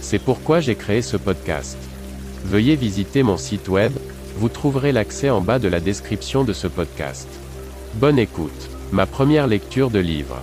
C'est pourquoi j'ai créé ce podcast. Veuillez visiter mon site web, vous trouverez l'accès en bas de la description de ce podcast. Bonne écoute. Ma première lecture de livre.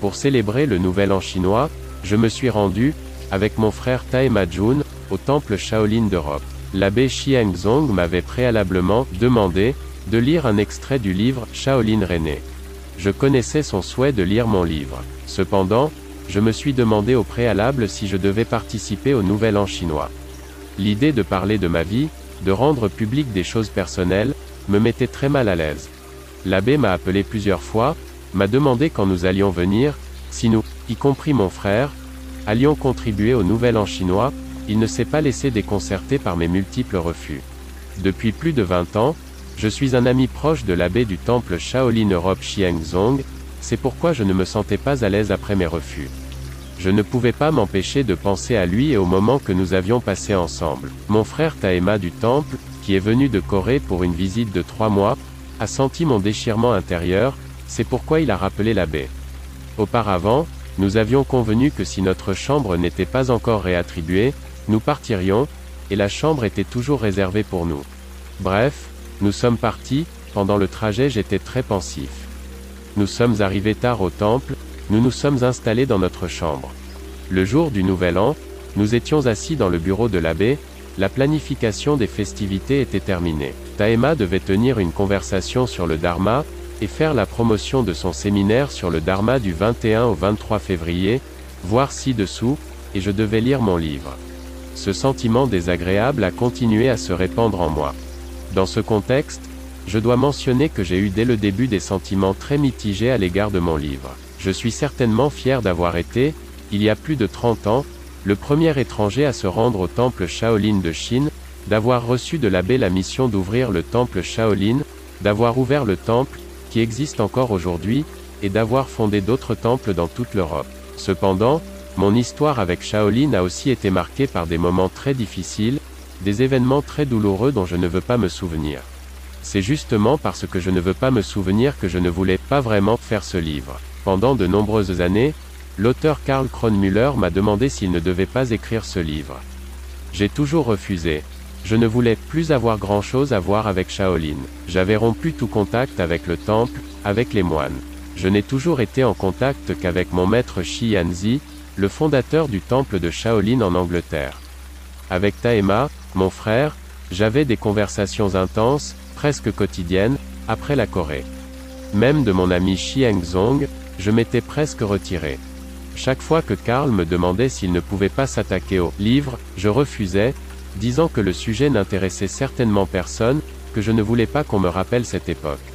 Pour célébrer le Nouvel An chinois, je me suis rendu, avec mon frère Taema Jun, au temple Shaolin d'Europe. L'abbé Xiangzong m'avait préalablement demandé de lire un extrait du livre Shaolin René. Je connaissais son souhait de lire mon livre. Cependant, je me suis demandé au préalable si je devais participer au Nouvel An chinois. L'idée de parler de ma vie, de rendre public des choses personnelles, me mettait très mal à l'aise. L'abbé m'a appelé plusieurs fois, m'a demandé quand nous allions venir, si nous, y compris mon frère, allions contribuer au Nouvel An chinois, il ne s'est pas laissé déconcerter par mes multiples refus. Depuis plus de 20 ans, je suis un ami proche de l'abbé du temple Shaolin Europe Xiangzong, c'est pourquoi je ne me sentais pas à l'aise après mes refus. Je ne pouvais pas m'empêcher de penser à lui et au moment que nous avions passé ensemble. Mon frère Taema du temple, qui est venu de Corée pour une visite de trois mois, a senti mon déchirement intérieur, c'est pourquoi il a rappelé l'abbé. Auparavant, nous avions convenu que si notre chambre n'était pas encore réattribuée, nous partirions, et la chambre était toujours réservée pour nous. Bref, nous sommes partis, pendant le trajet j'étais très pensif. Nous sommes arrivés tard au temple, nous nous sommes installés dans notre chambre. Le jour du Nouvel An, nous étions assis dans le bureau de l'abbé, la planification des festivités était terminée. Taema devait tenir une conversation sur le Dharma, et faire la promotion de son séminaire sur le Dharma du 21 au 23 février, voir ci-dessous, et je devais lire mon livre. Ce sentiment désagréable a continué à se répandre en moi. Dans ce contexte, je dois mentionner que j'ai eu dès le début des sentiments très mitigés à l'égard de mon livre. Je suis certainement fier d'avoir été, il y a plus de 30 ans, le premier étranger à se rendre au temple Shaolin de Chine, d'avoir reçu de l'abbé la mission d'ouvrir le temple Shaolin, d'avoir ouvert le temple, qui existe encore aujourd'hui, et d'avoir fondé d'autres temples dans toute l'Europe. Cependant, mon histoire avec Shaolin a aussi été marquée par des moments très difficiles, des événements très douloureux dont je ne veux pas me souvenir. C'est justement parce que je ne veux pas me souvenir que je ne voulais pas vraiment faire ce livre. Pendant de nombreuses années, l'auteur Karl Kronmüller m'a demandé s'il ne devait pas écrire ce livre. J'ai toujours refusé. Je ne voulais plus avoir grand-chose à voir avec Shaolin. J'avais rompu tout contact avec le temple, avec les moines. Je n'ai toujours été en contact qu'avec mon maître Shi Yanzi, le fondateur du temple de Shaolin en Angleterre. Avec Taema, mon frère, j'avais des conversations intenses, presque quotidiennes, après la Corée. Même de mon ami Xiangzong, je m'étais presque retiré. Chaque fois que Karl me demandait s'il ne pouvait pas s'attaquer au livre, je refusais, disant que le sujet n'intéressait certainement personne, que je ne voulais pas qu'on me rappelle cette époque.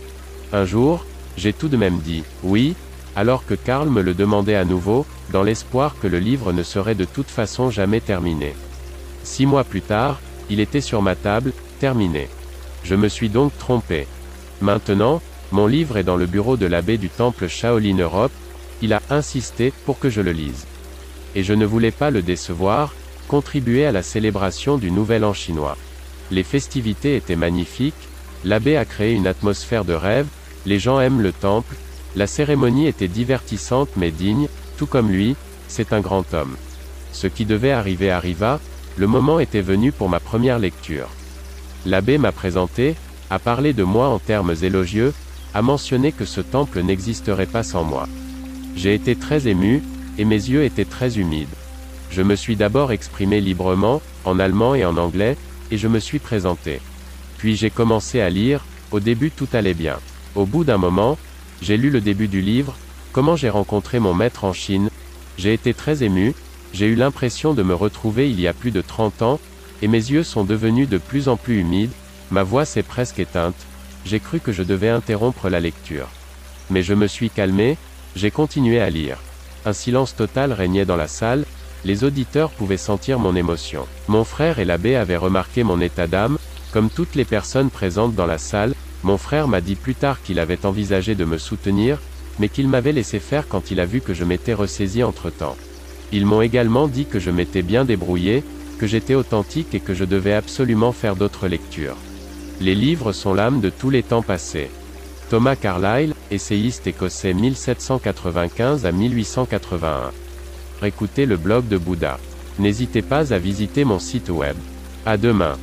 Un jour, j'ai tout de même dit oui, alors que Karl me le demandait à nouveau, dans l'espoir que le livre ne serait de toute façon jamais terminé. Six mois plus tard, il était sur ma table, terminé. Je me suis donc trompé. Maintenant, mon livre est dans le bureau de l'abbé du temple Shaolin Europe, il a insisté pour que je le lise. Et je ne voulais pas le décevoir, contribuer à la célébration du Nouvel An chinois. Les festivités étaient magnifiques, l'abbé a créé une atmosphère de rêve, les gens aiment le temple, la cérémonie était divertissante mais digne, tout comme lui, c'est un grand homme. Ce qui devait arriver arriva, le moment était venu pour ma première lecture. L'abbé m'a présenté, a parlé de moi en termes élogieux, a mentionné que ce temple n'existerait pas sans moi. J'ai été très ému, et mes yeux étaient très humides. Je me suis d'abord exprimé librement, en allemand et en anglais, et je me suis présenté. Puis j'ai commencé à lire, au début tout allait bien. Au bout d'un moment, j'ai lu le début du livre, Comment j'ai rencontré mon maître en Chine, j'ai été très ému, j'ai eu l'impression de me retrouver il y a plus de 30 ans, et mes yeux sont devenus de plus en plus humides, ma voix s'est presque éteinte, j'ai cru que je devais interrompre la lecture. Mais je me suis calmé, j'ai continué à lire. Un silence total régnait dans la salle, Les auditeurs pouvaient sentir mon émotion. Mon frère et l'abbé avaient remarqué mon état d'âme, comme toutes les personnes présentes dans la salle, mon frère m'a dit plus tard qu'il avait envisagé de me soutenir, mais qu'il m'avait laissé faire quand il a vu que je m'étais ressaisi entre-temps. Ils m'ont également dit que je m'étais bien débrouillé, que j'étais authentique et que je devais absolument faire d'autres lectures. Les livres sont l'âme de tous les temps passés. Thomas Carlyle, essayiste écossais 1795 à 1881. Écoutez le blog de Bouddha. N'hésitez pas à visiter mon site web. À demain.